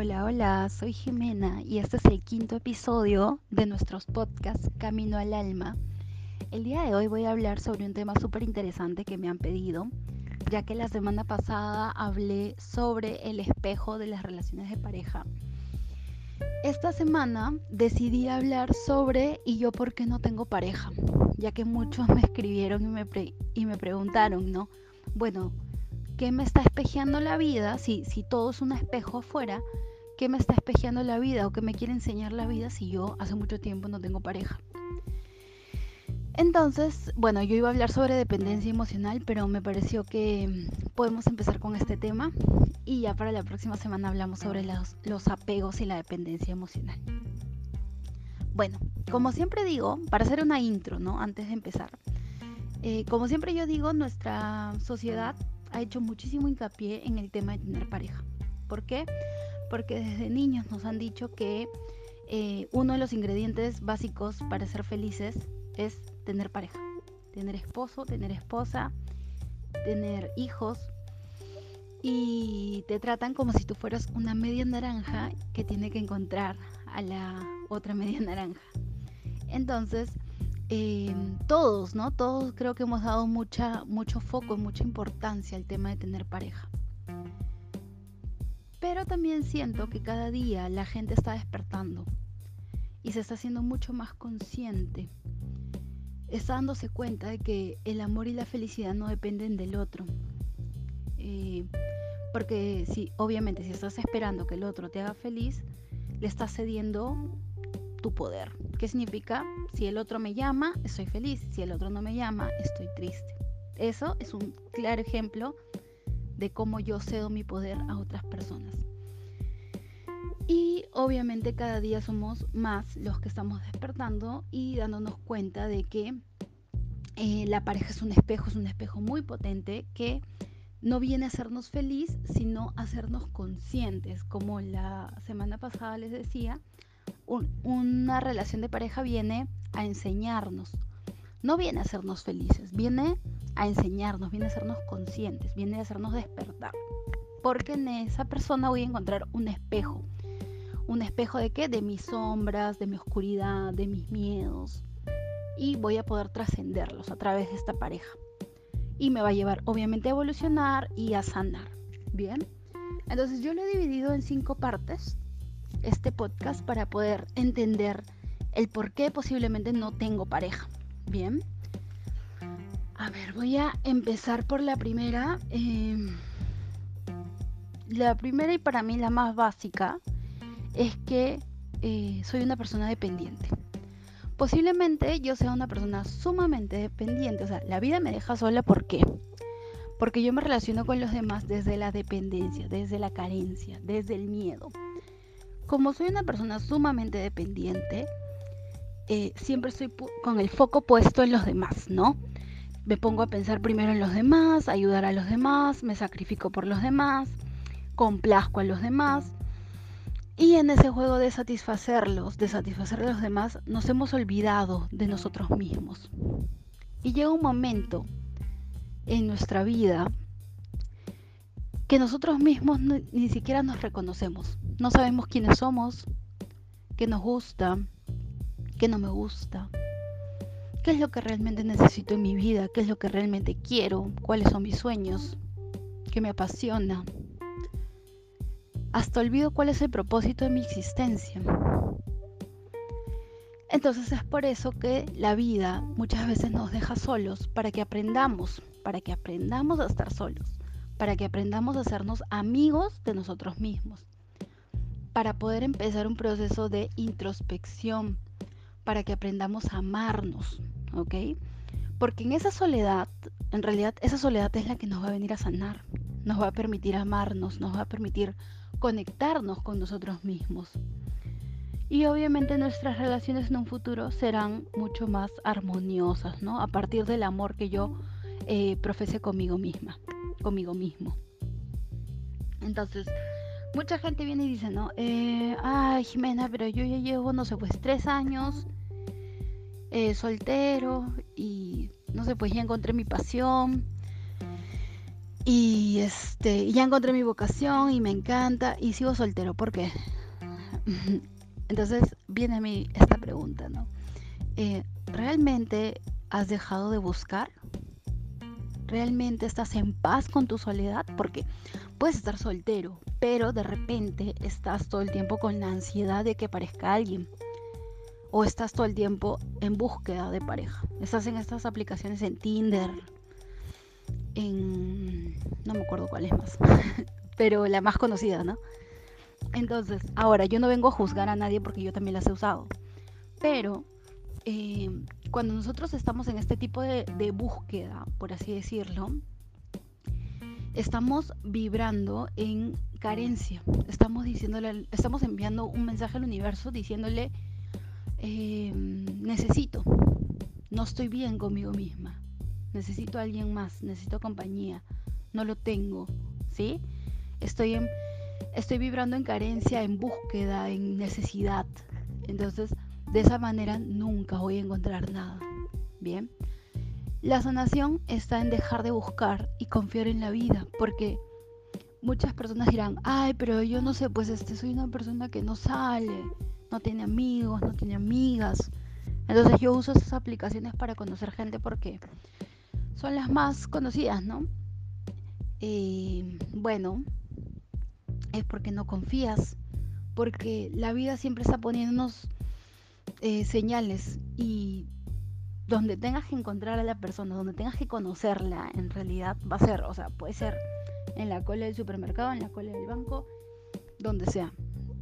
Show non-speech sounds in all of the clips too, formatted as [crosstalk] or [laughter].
Hola, hola, soy Jimena y este es el quinto episodio de nuestros podcasts Camino al Alma. El día de hoy voy a hablar sobre un tema súper interesante que me han pedido, ya que la semana pasada hablé sobre el espejo de las relaciones de pareja. Esta semana decidí hablar sobre y yo por qué no tengo pareja, ya que muchos me escribieron y me, y me preguntaron, ¿no? Bueno, ¿qué me está espejeando la vida? Si, si todo es un espejo afuera, ¿qué me está espejeando la vida o qué me quiere enseñar la vida si yo hace mucho tiempo no tengo pareja? Entonces, bueno, yo iba a hablar sobre dependencia emocional, pero me pareció que podemos empezar con este tema y ya para la próxima semana hablamos sobre los, los apegos y la dependencia emocional. Bueno, como siempre digo, para hacer una intro, ¿no? Antes de empezar, eh, como siempre yo digo, nuestra sociedad ha hecho muchísimo hincapié en el tema de tener pareja. ¿Por qué? Porque desde niños nos han dicho que eh, uno de los ingredientes básicos para ser felices es tener pareja, tener esposo, tener esposa, tener hijos. Y te tratan como si tú fueras una media naranja que tiene que encontrar a la otra media naranja. Entonces, eh, todos, ¿no? Todos creo que hemos dado mucha, mucho foco y mucha importancia al tema de tener pareja. Pero también siento que cada día la gente está despertando y se está haciendo mucho más consciente. Está dándose cuenta de que el amor y la felicidad no dependen del otro. Eh, porque si, obviamente, si estás esperando que el otro te haga feliz, le estás cediendo tu poder. ¿Qué significa? Si el otro me llama, estoy feliz. Si el otro no me llama, estoy triste. Eso es un claro ejemplo de cómo yo cedo mi poder a otras personas. Y obviamente cada día somos más los que estamos despertando y dándonos cuenta de que eh, la pareja es un espejo, es un espejo muy potente que no viene a hacernos feliz, sino a hacernos conscientes. Como la semana pasada les decía, una relación de pareja viene a enseñarnos, no viene a hacernos felices, viene a enseñarnos, viene a hacernos conscientes, viene a hacernos despertar. Porque en esa persona voy a encontrar un espejo. ¿Un espejo de qué? De mis sombras, de mi oscuridad, de mis miedos. Y voy a poder trascenderlos a través de esta pareja. Y me va a llevar obviamente a evolucionar y a sanar. Bien. Entonces yo lo he dividido en cinco partes este podcast para poder entender el por qué posiblemente no tengo pareja. Bien. A ver, voy a empezar por la primera. Em, la primera y para mí la más básica es que eh, soy una persona dependiente. Posiblemente yo sea una persona sumamente dependiente. O sea, la vida me deja sola. ¿Por qué? Porque yo me relaciono con los demás desde la dependencia, desde la carencia, desde el miedo como soy una persona sumamente dependiente, eh, siempre estoy con el foco puesto en los demás, ¿no? Me pongo a pensar primero en los demás, ayudar a los demás, me sacrifico por los demás, complazco a los demás. Y en ese juego de satisfacerlos, de satisfacer a los demás, nos hemos olvidado de nosotros mismos. Y llega un momento en nuestra vida que nosotros mismos ni siquiera nos reconocemos. No sabemos quiénes somos, qué nos gusta, qué no me gusta, qué es lo que realmente necesito en mi vida, qué es lo que realmente quiero, cuáles son mis sueños, qué me apasiona. Hasta olvido cuál es el propósito de mi existencia. Entonces es por eso que la vida muchas veces nos deja solos para que aprendamos, para que aprendamos a estar solos para que aprendamos a hacernos amigos de nosotros mismos, para poder empezar un proceso de introspección, para que aprendamos a amarnos, ¿ok? Porque en esa soledad, en realidad esa soledad es la que nos va a venir a sanar, nos va a permitir amarnos, nos va a permitir conectarnos con nosotros mismos. Y obviamente nuestras relaciones en un futuro serán mucho más armoniosas, ¿no? A partir del amor que yo eh, profese conmigo misma conmigo mismo. Entonces, mucha gente viene y dice, no, eh, ay Jimena, pero yo ya llevo, no sé, pues tres años eh, soltero y no sé, pues ya encontré mi pasión. y este, ya encontré mi vocación y me encanta y sigo soltero. ¿Por qué? [laughs] Entonces viene a mí esta pregunta, ¿no? Eh, ¿Realmente has dejado de buscar? ¿Realmente estás en paz con tu soledad? Porque puedes estar soltero, pero de repente estás todo el tiempo con la ansiedad de que aparezca alguien. O estás todo el tiempo en búsqueda de pareja. Estás en estas aplicaciones en Tinder, en... no me acuerdo cuál es más, [laughs] pero la más conocida, ¿no? Entonces, ahora yo no vengo a juzgar a nadie porque yo también las he usado, pero eh, cuando nosotros estamos en este tipo de, de búsqueda, por así decirlo, estamos vibrando en carencia. Estamos diciéndole, estamos enviando un mensaje al universo diciéndole eh, necesito, no estoy bien conmigo misma necesito a alguien más, necesito compañía, no lo tengo, ¿sí? Estoy, en, estoy vibrando en carencia, en búsqueda, en necesidad. Entonces, de esa manera nunca voy a encontrar nada, ¿bien? La sanación está en dejar de buscar y confiar en la vida, porque muchas personas dirán, ay, pero yo no sé, pues este, soy una persona que no sale, no tiene amigos, no tiene amigas. Entonces yo uso esas aplicaciones para conocer gente porque son las más conocidas, ¿no? Eh, bueno, es porque no confías, porque la vida siempre está poniéndonos eh, señales y donde tengas que encontrar a la persona, donde tengas que conocerla, en realidad va a ser, o sea, puede ser en la cola del supermercado, en la cola del banco, donde sea,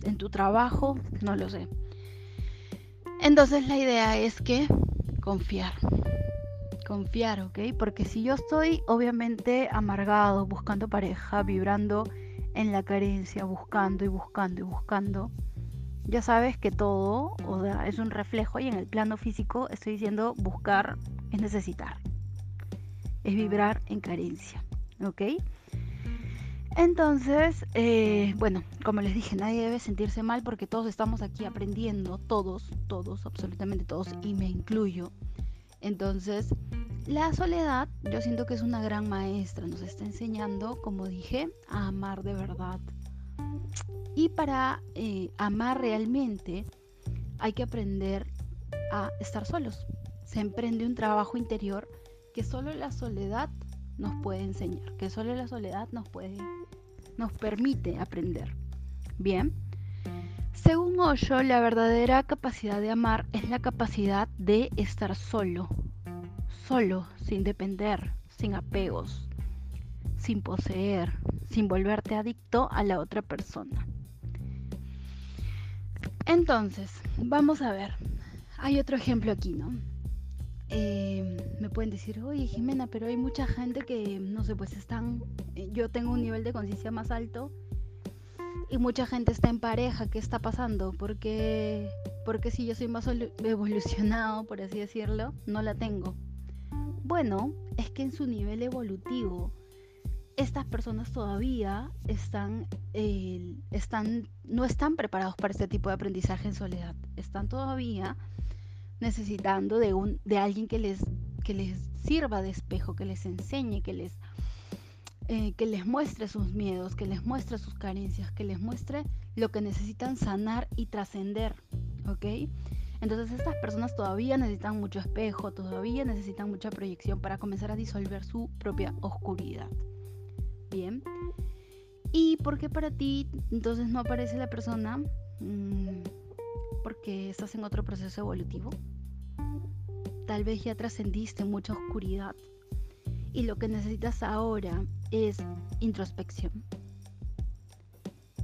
en tu trabajo, no lo sé. Entonces la idea es que confiar confiar, ¿ok? Porque si yo estoy obviamente amargado, buscando pareja, vibrando en la carencia, buscando y buscando y buscando, ya sabes que todo o sea, es un reflejo y en el plano físico estoy diciendo buscar es necesitar, es vibrar en carencia, ¿ok? Entonces, eh, bueno, como les dije, nadie debe sentirse mal porque todos estamos aquí aprendiendo, todos, todos, absolutamente todos, y me incluyo. Entonces, la soledad yo siento que es una gran maestra, nos está enseñando, como dije, a amar de verdad. Y para eh, amar realmente hay que aprender a estar solos. Se emprende un trabajo interior que solo la soledad nos puede enseñar, que solo la soledad nos puede, nos permite aprender. Bien. Según Osho, la verdadera capacidad de amar es la capacidad de estar solo, solo, sin depender, sin apegos, sin poseer, sin volverte adicto a la otra persona. Entonces, vamos a ver. Hay otro ejemplo aquí, ¿no? Eh, me pueden decir, oye Jimena, pero hay mucha gente que, no sé, pues están, eh, yo tengo un nivel de conciencia más alto y mucha gente está en pareja, ¿qué está pasando? Porque, porque si yo soy más evolucionado, por así decirlo, no la tengo. Bueno, es que en su nivel evolutivo, estas personas todavía están, eh, están, no están preparados para este tipo de aprendizaje en soledad. Están todavía necesitando de, un, de alguien que les, que les sirva de espejo, que les enseñe, que les, eh, que les muestre sus miedos, que les muestre sus carencias, que les muestre lo que necesitan sanar y trascender. ¿Ok? Entonces estas personas todavía necesitan mucho espejo, todavía necesitan mucha proyección para comenzar a disolver su propia oscuridad. Bien. ¿Y por qué para ti entonces no aparece la persona? Mm, porque estás en otro proceso evolutivo. Tal vez ya trascendiste mucha oscuridad. Y lo que necesitas ahora es introspección.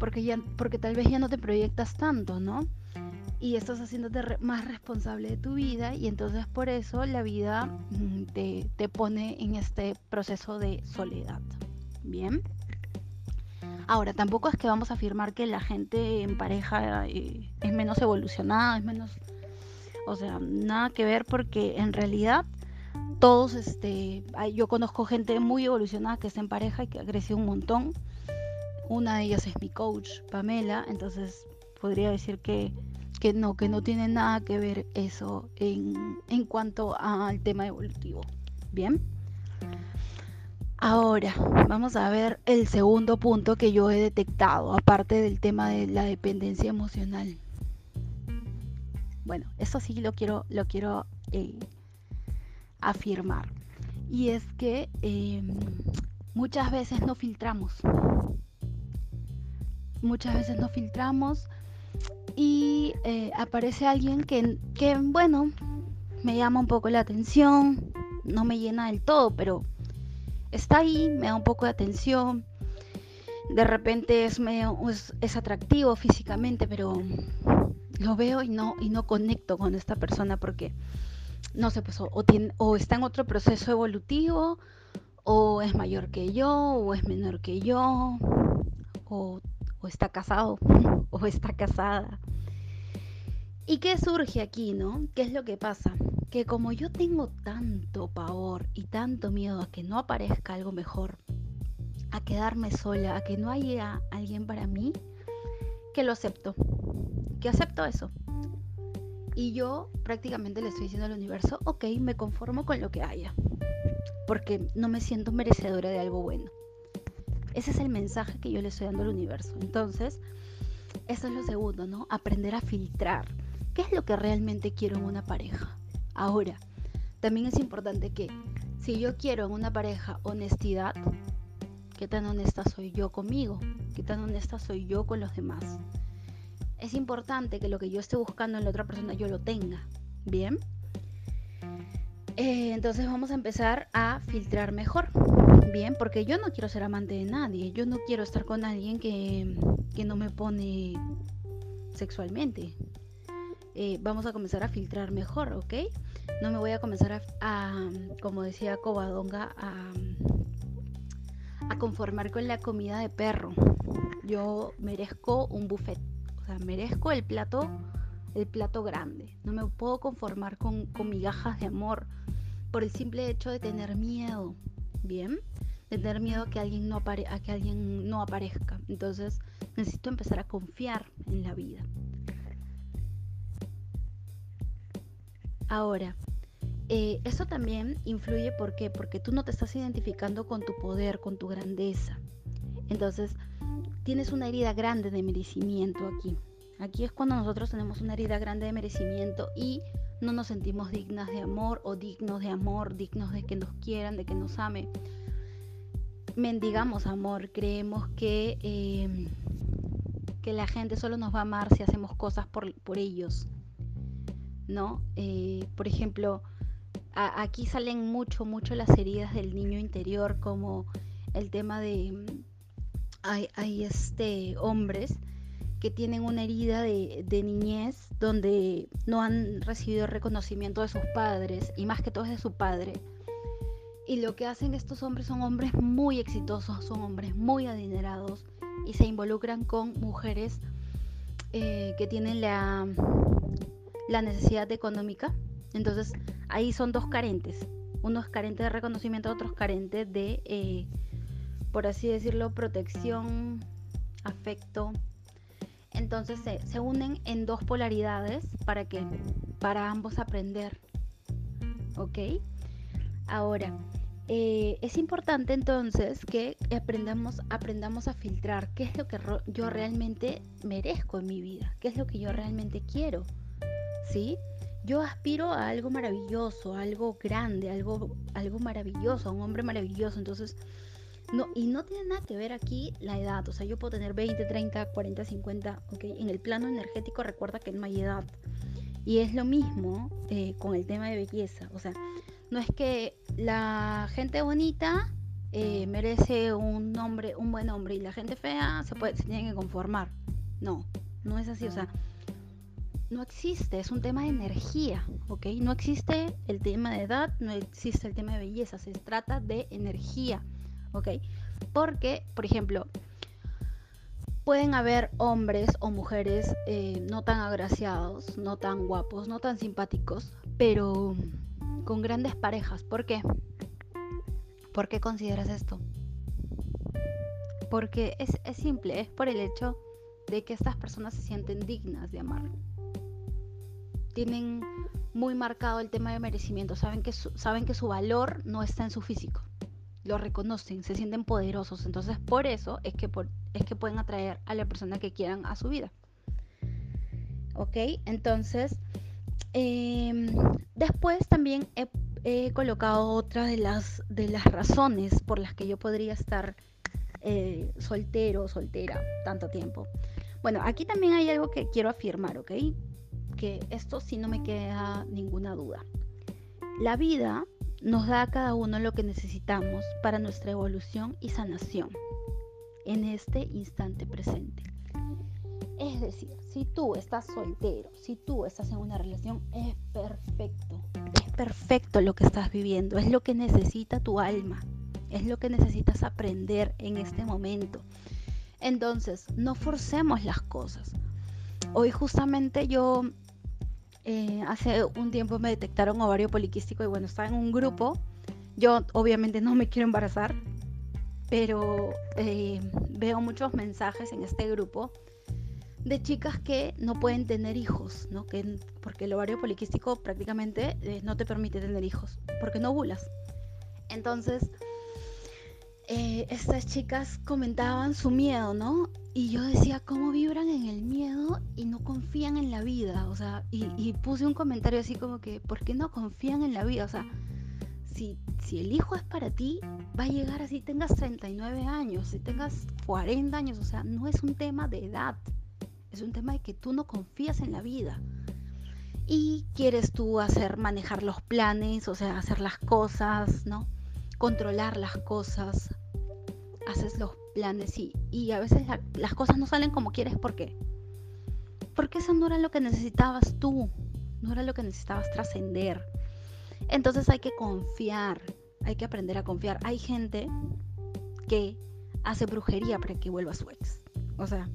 Porque, ya, porque tal vez ya no te proyectas tanto, ¿no? y estás haciéndote más responsable de tu vida y entonces por eso la vida mm, te, te pone en este proceso de soledad. Bien. Ahora, tampoco es que vamos a afirmar que la gente en pareja eh, es menos evolucionada, es menos... O sea, nada que ver porque en realidad todos, este, yo conozco gente muy evolucionada que está en pareja y que ha crecido un montón. Una de ellas es mi coach, Pamela, entonces podría decir que que no, que no tiene nada que ver eso en, en cuanto al tema evolutivo. Bien. Ahora, vamos a ver el segundo punto que yo he detectado, aparte del tema de la dependencia emocional. Bueno, eso sí lo quiero, lo quiero eh, afirmar. Y es que em, muchas veces no filtramos. Muchas veces no filtramos y eh, aparece alguien que, que, bueno, me llama un poco la atención, no me llena del todo, pero está ahí, me da un poco de atención. De repente es, es, atractivo físicamente, pero lo veo y no, y no conecto con esta persona porque, no sé, pues o está en otro proceso evolutivo, o es mayor que yo, o es menor que yo, o, o está casado, [laughs] o está casada. ¿Y qué surge aquí, no? ¿Qué es lo que pasa? Que como yo tengo tanto pavor y tanto miedo a que no aparezca algo mejor, a quedarme sola, a que no haya alguien para mí, que lo acepto. Que acepto eso. Y yo prácticamente le estoy diciendo al universo, ok, me conformo con lo que haya. Porque no me siento merecedora de algo bueno. Ese es el mensaje que yo le estoy dando al universo. Entonces, eso es lo segundo, ¿no? Aprender a filtrar ¿Qué es lo que realmente quiero en una pareja? Ahora, también es importante que si yo quiero en una pareja honestidad, ¿qué tan honesta soy yo conmigo? ¿Qué tan honesta soy yo con los demás? Es importante que lo que yo esté buscando en la otra persona yo lo tenga. ¿Bien? Eh, entonces vamos a empezar a filtrar mejor. Bien, porque yo no quiero ser amante de nadie. Yo no quiero estar con alguien que, que no me pone sexualmente. Eh, vamos a comenzar a filtrar mejor, ¿ok? No me voy a comenzar a, como decía Covadonga, a, conformar con la comida de perro. Yo merezco un buffet, o sea, merezco el plato, el plato grande. No me puedo conformar con, migajas de amor por el simple hecho de tener miedo, ¿bien? Tener miedo a que alguien no, a que alguien no aparezca. Entonces necesito empezar a confiar en la vida. Ahora, eh, eso también influye porque tú no te estás identificando con tu poder, con tu grandeza. Entonces, tienes una herida grande de merecimiento aquí. Aquí es cuando nosotros tenemos una herida grande de merecimiento y no nos sentimos dignas de amor o dignos de amor, dignos de que nos quieran, de que nos amen. Mendigamos amor, creemos que, eh, que la gente solo nos va a amar si hacemos cosas por, por ellos. ¿No? Eh, por ejemplo, aquí salen mucho, mucho las heridas del niño interior, como el tema de, mm, hay, este, hombres que tienen una herida de, de, niñez donde no han recibido reconocimiento de sus padres y más que todo es de su padre. Y lo que hacen estos hombres son hombres muy exitosos, son hombres muy adinerados y se involucran con mujeres eh, que tienen la, la necesidad económica. Entonces ahí son dos carentes. Uno es carente de reconocimiento, otro es carente de, eh, por así decirlo, protección, afecto. Entonces se, unen en dos polaridades para que para ambos aprender. ¿Ok? Ahora, eh, es importante entonces que aprendamos, aprendamos a filtrar qué es lo que yo realmente merezco en mi vida, qué es lo que yo realmente quiero. ¿Sí? Yo aspiro a algo maravilloso, algo grande, algo, algo maravilloso, a un hombre maravilloso. Entonces, no, y no tiene nada que ver aquí la edad. O sea, yo puedo tener 20, 30, 40, 50, ¿ok? En el plano energético recuerda que no hay edad. Y es lo mismo eh, con el tema de belleza. O sea, no es que la gente bonita eh, merece un nombre, un buen hombre y la gente fea se, puede, se tiene que conformar. No, no es así. O sea, no existe, es un tema de energía, ¿ok? No existe el tema de edad, no existe el tema de belleza, se trata de energía, ¿ok? Porque, por ejemplo, pueden haber hombres o mujeres eh, no tan agraciados, no tan guapos, no tan simpáticos, pero con grandes parejas. ¿Por qué? ¿Por qué consideras esto? Porque es, es simple, es por el hecho de que estas personas se sienten dignas de amar tienen muy marcado el tema de merecimiento, saben que su, saben que su valor no está en su físico, lo reconocen, se sienten poderosos. Entonces por eso es que, es que pueden atraer a la persona que quieran a su vida. ¿Ok? Entonces, em, después también he, colocado otra de las, de las razones por las que yo podría estar eh, soltero o soltera tanto tiempo. Bueno, aquí también hay algo que quiero afirmar, ¿ok? Esto sí no me queda ninguna duda. La vida nos da a cada uno lo que necesitamos para nuestra evolución y sanación en este instante presente. Es decir, si tú estás soltero, si tú estás en una relación, es perfecto. Es perfecto lo que estás viviendo, es lo que necesita tu alma, es lo que necesitas aprender en este momento. Entonces, no forcemos las cosas. Hoy justamente yo eh, hace un tiempo me detectaron ovario poliquístico y bueno, estaba en un grupo. Yo obviamente no me quiero embarazar, pero eh, veo muchos mensajes en este grupo de chicas que no pueden tener hijos, ¿no? Que, porque el ovario poliquístico prácticamente eh, no te permite tener hijos, porque no ovulas. Entonces, estas chicas comentaban su miedo, ¿no? Y yo decía, ¿cómo vibran en el miedo y no confían en la vida? O sea, y, puse un comentario así como que, ¿por qué no confían en la vida? O sea, si, si el hijo es para ti, va a llegar así, tengas 39 años, si tengas 40 años, o sea, no es un tema de edad, es un tema de que tú no confías en la vida. Y quieres tú hacer, manejar los planes, o sea, hacer las cosas, ¿no? Controlar las cosas, haces los planes y, y a veces las cosas no salen como quieres. ¿Por qué? Porque eso no era lo que necesitabas tú, no era lo que necesitabas trascender. Entonces hay que confiar, hay que aprender a confiar. Hay gente que hace brujería para que vuelva su ex. O sea,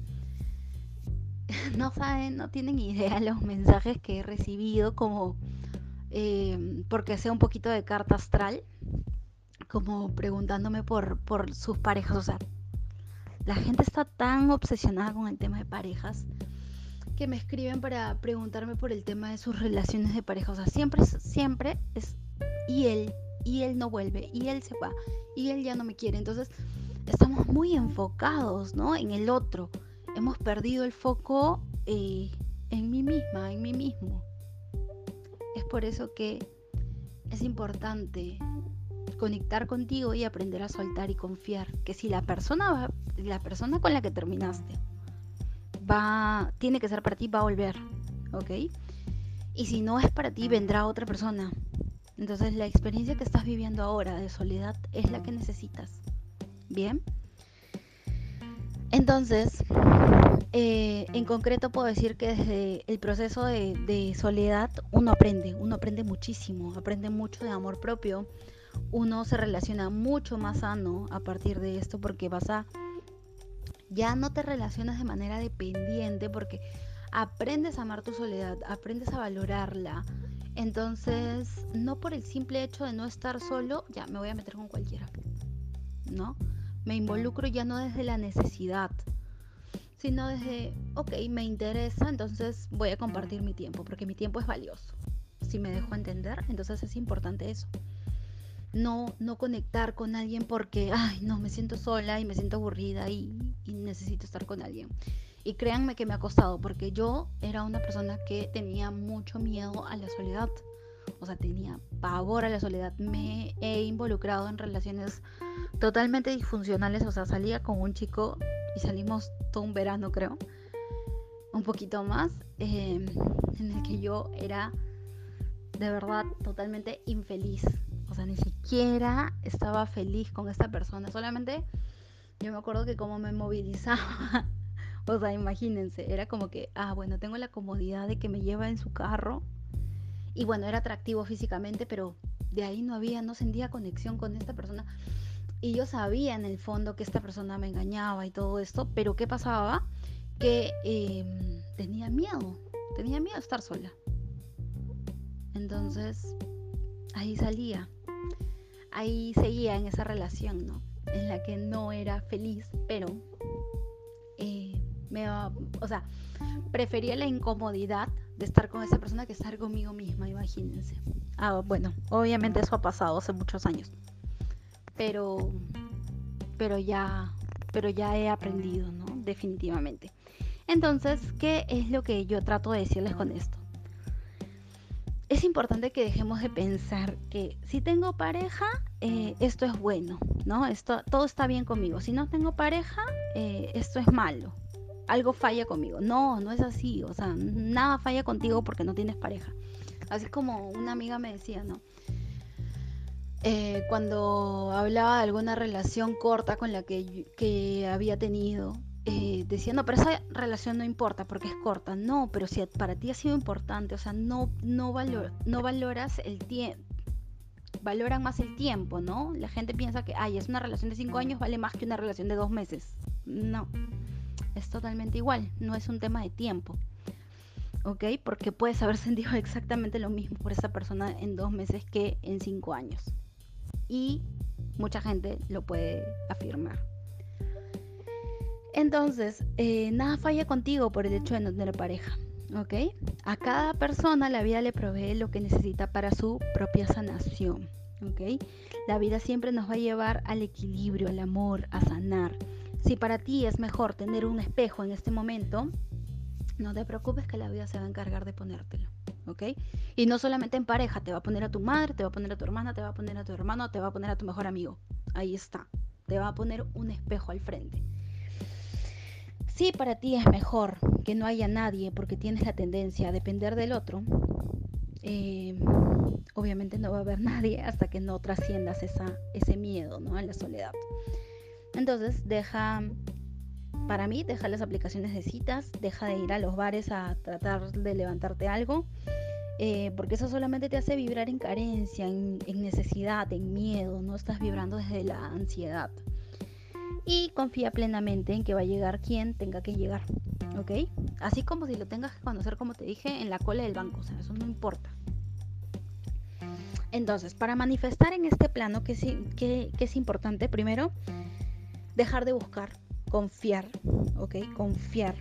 [laughs] no saben, no tienen idea [laughs] los mensajes que he recibido como eh, porque sea un poquito de carta astral, como preguntándome por, por sus parejas. O sea, la gente está tan obsesionada con el tema de parejas que me escriben para preguntarme por el tema de sus relaciones de pareja. O sea, siempre, siempre es y él, y él no vuelve, y él se va, y él ya no me quiere. Entonces, estamos muy enfocados, ¿no? En el otro. Hemos perdido el foco eh, en mí misma, en mí mismo. Es por eso que es importante conectar contigo y aprender a soltar y confiar que si la persona va, la persona con la que terminaste va tiene que ser para ti va a volver ok y si no es para ti vendrá otra persona. Entonces la experiencia que estás viviendo ahora de soledad es la que necesitas bien entonces eh, en concreto puedo decir que desde el proceso de, de soledad uno aprende uno aprende muchísimo aprende mucho de amor propio uno se relaciona mucho más sano a partir de esto porque vas a ya no te relacionas de manera dependiente porque aprendes a amar tu soledad, aprendes a valorarla. Entonces, no por el simple hecho de no estar solo, ya me voy a meter con cualquiera. ¿No? Me involucro ya no desde la necesidad, sino desde, ok, me interesa, entonces voy a compartir mi tiempo, porque mi tiempo es valioso. Si me dejo entender, entonces es importante eso no, no conectar con alguien porque, ay, no, me siento sola y me siento aburrida y, necesito estar con alguien. Y créanme que me ha costado porque yo era una persona que tenía mucho miedo a la soledad. O sea, tenía pavor a la soledad. Me he involucrado en relaciones totalmente disfuncionales. O sea, salía con un chico y salimos todo un verano, creo. Un poquito más. Em, en el que yo era de verdad totalmente infeliz o sea, ni siquiera estaba feliz con esta persona. Solamente yo me acuerdo que como me movilizaba. [laughs] o sea, imagínense, era como que, ah, bueno, tengo la comodidad de que me lleva en su carro. Y bueno, era atractivo físicamente, pero de ahí no había, no sentía conexión con esta persona. Y yo sabía en el fondo que esta persona me engañaba y todo esto, pero ¿qué pasaba? Que em, tenía miedo, tenía miedo de estar sola. Entonces, ahí salía ahí seguía en esa relación, ¿no? En la que no era feliz, pero eh, me, o sea, prefería la incomodidad de estar con esa persona que estar conmigo misma, imagínense. Ah, bueno, obviamente eso ha pasado hace muchos años. pero, pero ya, pero ya he aprendido, ¿no? Definitivamente. Entonces, ¿qué es lo que yo trato de decirles con esto? Es importante que dejemos de pensar que si tengo pareja, eh, esto es bueno, ¿no? Esto, todo está bien conmigo. Si no tengo pareja, eh, esto es malo. Algo falla conmigo. No, no es así. O sea, nada falla contigo porque no tienes pareja. Así como una amiga me decía, ¿no? Eh, cuando hablaba de alguna relación corta con la que, que había tenido, eh, no, pero esa relación no importa porque es corta. No, pero si para ti ha sido importante, o sea, no, no, no valoras el tiempo, valoran más el tiempo, ¿no? La gente piensa que, ay, es una relación de cinco años, vale más que una relación de dos meses. No, es totalmente igual, no es un tema de tiempo. ¿Ok? Porque puedes haber [laughs] sentido exactamente lo mismo por esa persona en dos meses que en cinco años. Y mucha gente lo puede afirmar. Entonces, eh, nada falla contigo por el hecho de no tener pareja. ¿Ok? A cada persona la vida le provee lo que necesita para su propia sanación. ¿Ok? La vida siempre nos va a llevar al equilibrio, al amor, a sanar. Si para ti es mejor tener un espejo en este momento, no te preocupes que la vida se va a encargar de ponértelo. ¿Ok? Y no solamente en pareja, te va a poner a tu madre, te va a poner a tu hermana, te va a poner a tu hermano, te va a poner a tu mejor amigo. Ahí está. Te va a poner un espejo al frente. Si para ti es mejor que no haya nadie porque tienes la tendencia a depender del otro, eh, obviamente no va a haber [laughs] nadie hasta que no trasciendas esa, ese miedo ¿no? a la soledad. Entonces deja, para mí, deja las aplicaciones de citas, deja de ir a los bares a tratar de levantarte algo, eh, porque eso solamente te hace vibrar en carencia, en, en necesidad, en miedo, no estás vibrando desde la ansiedad y confía plenamente en que va a llegar quien tenga que llegar, ¿ok? Así como si lo tengas que conocer, como te dije, en la cola del banco, o sea, eso no importa. Entonces, para manifestar en este plano, que es, importante? Primero, dejar de buscar, confiar, ¿ok? Confiar,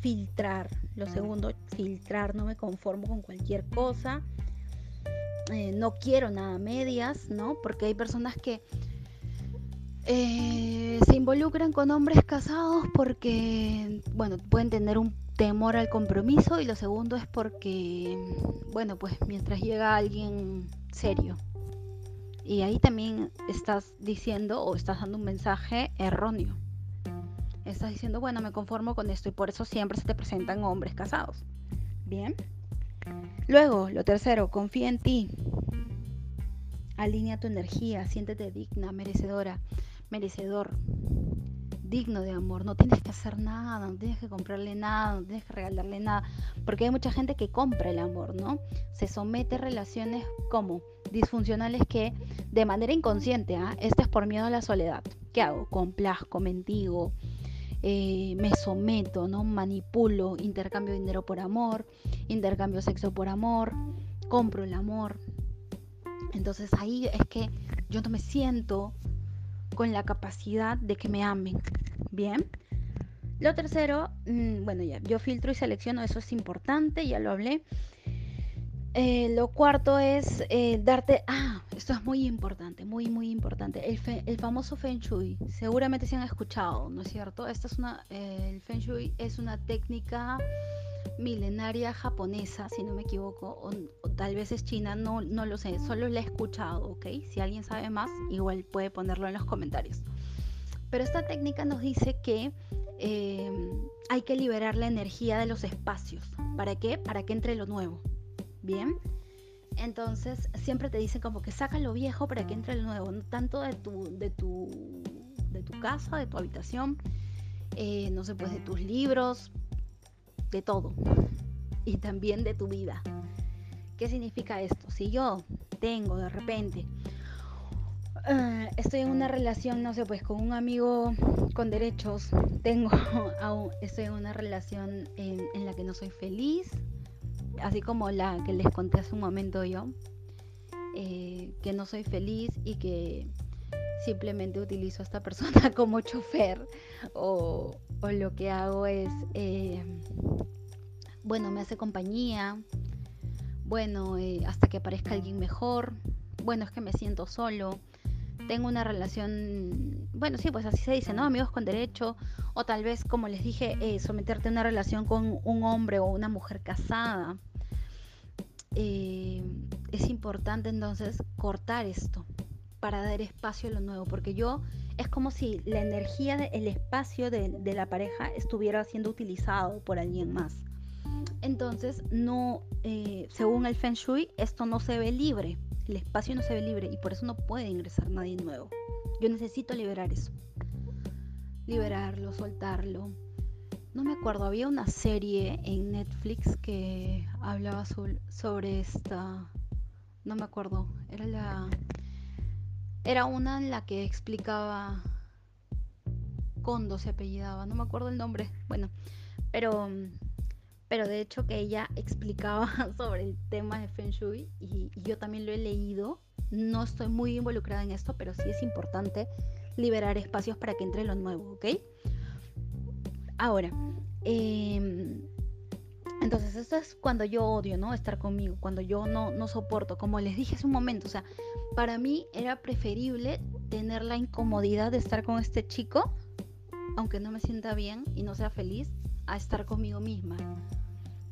filtrar. Lo segundo, filtrar, no me conformo con cualquier cosa. Eh, no quiero nada medias, ¿no? Porque hay personas que eh, se involucran con hombres casados porque, bueno, pueden tener un temor al compromiso y lo segundo es porque, bueno, pues mientras llega alguien serio. Y ahí también estás diciendo o estás dando un mensaje erróneo. Estás diciendo, bueno, me conformo con esto y por eso siempre se te presentan hombres casados. Bien. Luego, lo tercero, confía en ti. Alinea tu energía, siéntete digna, merecedora merecedor, digno de amor. No tienes que hacer nada, no tienes que comprarle nada, no tienes que regalarle nada. Porque hay mucha gente que compra el amor, ¿no? Se somete a relaciones como disfuncionales que de manera inconsciente, ¿ah? este es por miedo a la soledad. ¿Qué hago? Complazco, mentigo, eh, me someto, ¿no? Manipulo, intercambio dinero por amor, intercambio sexo por amor, compro el amor. Entonces ahí es que yo no me siento con la capacidad de que me amen. Bien. Lo tercero, mm, bueno, ya, yo filtro y selecciono, eso es importante, ya lo hablé. Eh, lo cuarto es eh, darte, ah, esto es muy importante, muy, muy importante, el, el, famoso Feng Shui. Seguramente se han escuchado, ¿no es cierto? Esta es una, eh, el Feng Shui es una técnica milenaria japonesa, si no me equivoco, o, tal vez es china, no, no lo sé, solo la he escuchado, ¿ok? Si alguien sabe más, igual puede ponerlo en los comentarios. Pero esta técnica nos dice que eh, hay que liberar la energía de los espacios. ¿Para qué? Para que entre lo nuevo. Bien. Entonces siempre te dicen como que saca lo viejo para que entre lo nuevo, tanto de tu, de tu, de tu casa, de tu habitación, eh, no sé, pues de tus libros, de todo y también de tu vida. ¿Qué significa esto? Si yo tengo de repente, eh, estoy en una relación, no sé, pues con un amigo con derechos, tengo, [laughs] estoy en una relación en, la que no soy feliz, así como la que les conté hace un momento yo, eh, que no soy feliz y que simplemente utilizo a esta persona [laughs] como chofer o, o lo que hago es, eh, bueno, me hace compañía, bueno, eh, hasta que aparezca alguien mejor, bueno, es que me siento solo, tengo una relación, bueno, sí, pues así se dice, ¿no? Amigos con derecho, o tal vez, como les dije, eh, someterte a una relación con un hombre o una mujer casada. Eh, es importante entonces cortar esto para dar espacio a lo nuevo, porque yo es como si la energía, el espacio de, de la pareja estuviera siendo utilizado por alguien más. Entonces, no, eh, según el Feng Shui, esto no se ve libre, el espacio no se ve libre y por eso no puede ingresar nadie nuevo. Yo necesito liberar eso, liberarlo, soltarlo. No me acuerdo, había una serie en Netflix que hablaba sobre, esta, no me acuerdo, era la, era una en la que explicaba Kondo se apellidaba, no me acuerdo el nombre, bueno, pero pero de hecho que ella explicaba [laughs] sobre el tema de Feng Shui y, yo también lo he leído. No estoy muy involucrada en esto, pero sí es importante liberar espacios para que entre lo nuevo, ¿ok? Ahora, em, entonces esto es cuando yo odio, ¿no? Estar conmigo, cuando yo no, no soporto, como les dije hace un momento, o sea, para mí era preferible tener la incomodidad de estar con este chico, aunque no me sienta bien y no sea feliz, a estar conmigo misma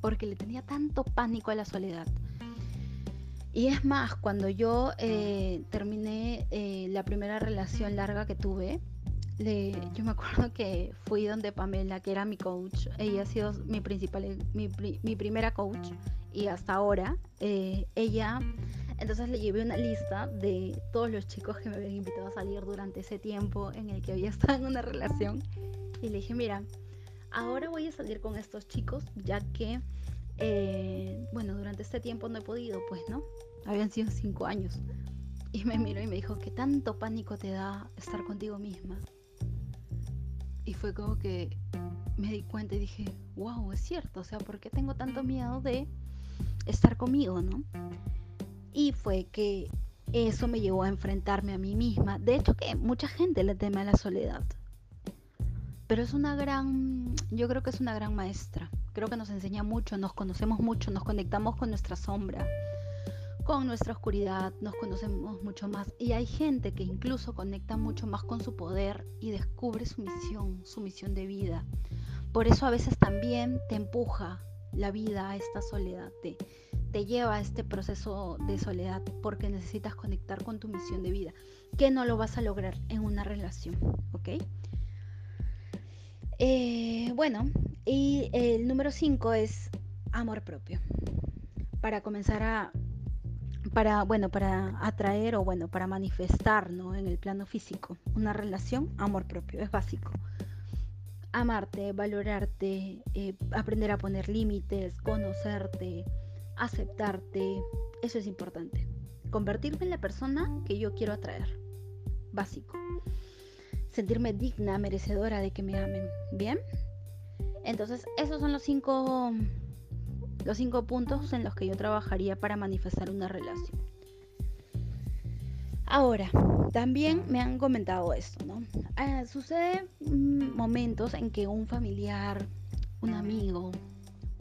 porque le tenía tanto pánico a la soledad. Y es más, cuando yo eh, terminé eh, la primera relación larga que tuve, yo me acuerdo que fui donde Pamela, que era mi coach, ella ha sido mi principal, mi, primera coach y hasta ahora, eh, ella, entonces le llevé una lista de todos los chicos que me habían invitado a salir durante ese tiempo en el que había estado en una relación y le dije, mira, ahora voy a salir con estos chicos ya que eh, bueno, durante este tiempo no he podido, pues, ¿no? Habían sido cinco años. Y me miró y me dijo, ¿qué tanto pánico te da estar contigo misma? Y fue como que me di cuenta y dije, wow, es cierto, o sea, ¿por qué tengo tanto miedo de estar conmigo, no? Y fue que eso me llevó a enfrentarme a mí misma. De hecho, que mucha gente le teme a la soledad. Pero es una gran, yo creo que es una gran maestra creo que nos enseña mucho, nos conocemos mucho, nos conectamos con nuestra sombra, con nuestra oscuridad, nos conocemos mucho más. Y hay gente que incluso conecta mucho más con su poder y descubre su misión, su misión de vida. Por eso a veces también te empuja la vida a esta soledad, te, te lleva a este proceso de soledad porque necesitas conectar con tu misión de vida, que no lo vas a lograr en una relación, ¿ok? Eh, bueno, y el número 5 es amor propio. Para comenzar a, para, bueno, para atraer o bueno, para manifestar, ¿no? En el plano físico, una relación, amor propio, es básico. Amarte, valorarte, eh, aprender a poner límites, conocerte, aceptarte, eso es importante. Convertirme en la persona que yo quiero atraer, básico. Sentirme digna, merecedora de que me amen, ¿bien? Entonces, esos son los cinco, los cinco puntos en los que yo trabajaría para manifestar una relación. Ahora, también me han comentado esto, ¿no? Eh, sucede mm, momentos en que un familiar, un amigo,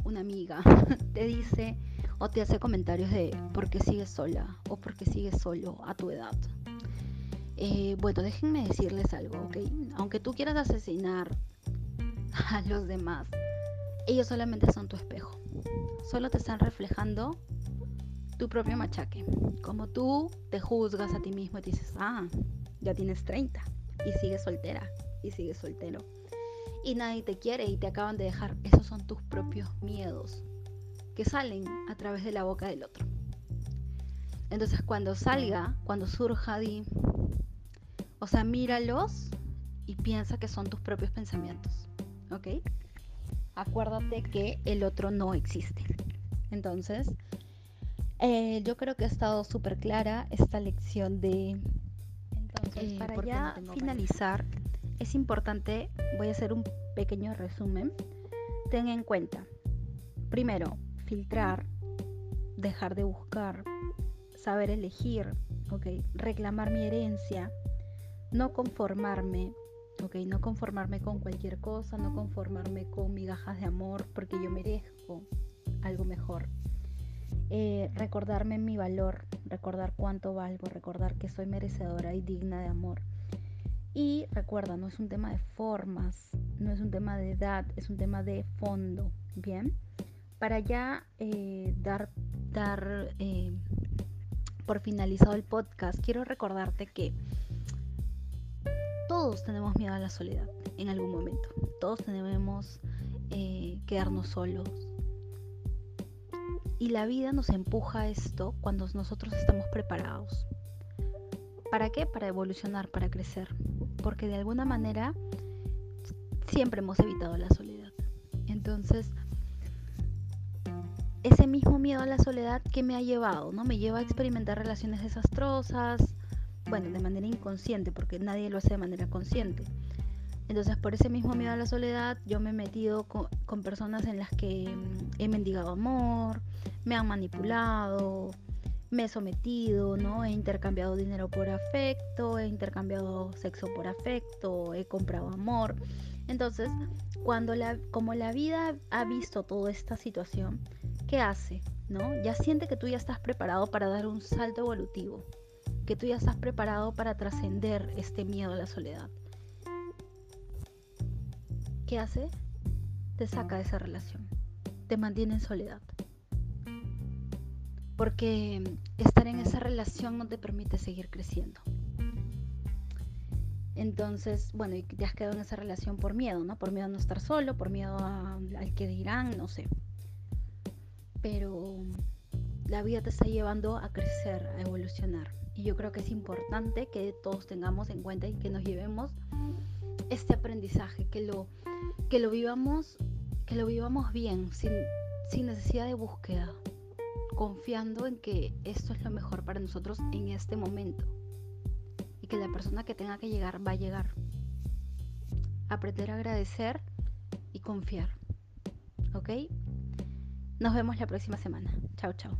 una amiga [laughs] te dice o te hace comentarios de por qué sigues sola o por qué sigues solo a tu edad. Eh, bueno, déjenme decirles algo, ¿ok? Aunque tú quieras asesinar [laughs] a los demás. Ellos solamente son tu espejo. Solo te están reflejando tu propio machaque. Como tú te juzgas a ti mismo y dices, ah, ya tienes 30 y sigues soltera y sigues soltero. Y nadie te quiere y te acaban de dejar. Esos son tus propios miedos que salen a través de la boca del otro. Entonces cuando salga, cuando surja, di, o sea, míralos y piensa que son tus propios pensamientos. ¿ok? Acuérdate que el otro no existe. Entonces, eh, yo creo que ha estado súper clara esta lección de... Entonces, eh, para ya finalizar, es importante, voy a hacer un pequeño resumen. Ten en cuenta, primero, filtrar, dejar de buscar, saber elegir, ¿ok? Reclamar mi herencia, no conformarme, ¿ok? No conformarme con cualquier cosa, no conformarme con migajas de amor porque yo merezco algo mejor. eh, recordarme mi valor, recordar cuánto valgo, recordar que soy merecedora y digna de amor. Y recuerda, no es un tema de formas, no es un tema de edad, es un tema de fondo, ¿bien? Para ya eh, dar, dar eh, por finalizado el podcast, quiero recordarte que todos tenemos miedo a la soledad en algún momento. Todos tenemos eh, quedarnos solos. Y la vida nos empuja a esto cuando nosotros estamos preparados. ¿Para qué? Para evolucionar, para crecer. Porque de alguna manera siempre hemos evitado la soledad. Entonces, ese mismo miedo a la soledad que me ha llevado, ¿no? Me lleva a experimentar relaciones desastrosas, bueno, de manera inconsciente, porque nadie lo hace de manera consciente. Entonces, por ese mismo miedo a la soledad, yo me he metido con, personas en las que mm, he mendigado amor, me han manipulado, me he sometido, ¿no? He intercambiado dinero por afecto, he intercambiado sexo por afecto, he comprado amor. Entonces, cuando la, como la vida ha visto toda esta situación, ¿qué hace? ¿No? Ya siente que tú ya estás preparado para dar un salto evolutivo, que tú ya estás preparado para trascender este miedo a la soledad. ¿Qué hace? Te saca de esa relación, te mantiene en soledad. Porque estar en esa relación no te permite seguir creciendo. Entonces, bueno, y te has quedado en esa relación por miedo, ¿no? Por miedo a no estar solo, por miedo al que dirán, no sé. Pero la vida te está llevando a crecer, a evolucionar. Y yo creo que es importante que todos tengamos en cuenta y que nos llevemos este aprendizaje, que lo, que lo vivamos, que lo vivamos bien, sin, sin necesidad de búsqueda, confiando en que esto es lo mejor para nosotros en este momento y que la persona que tenga que llegar va a llegar. Aprender a agradecer y confiar. ¿Ok? Nos vemos la próxima semana. Chao, chao.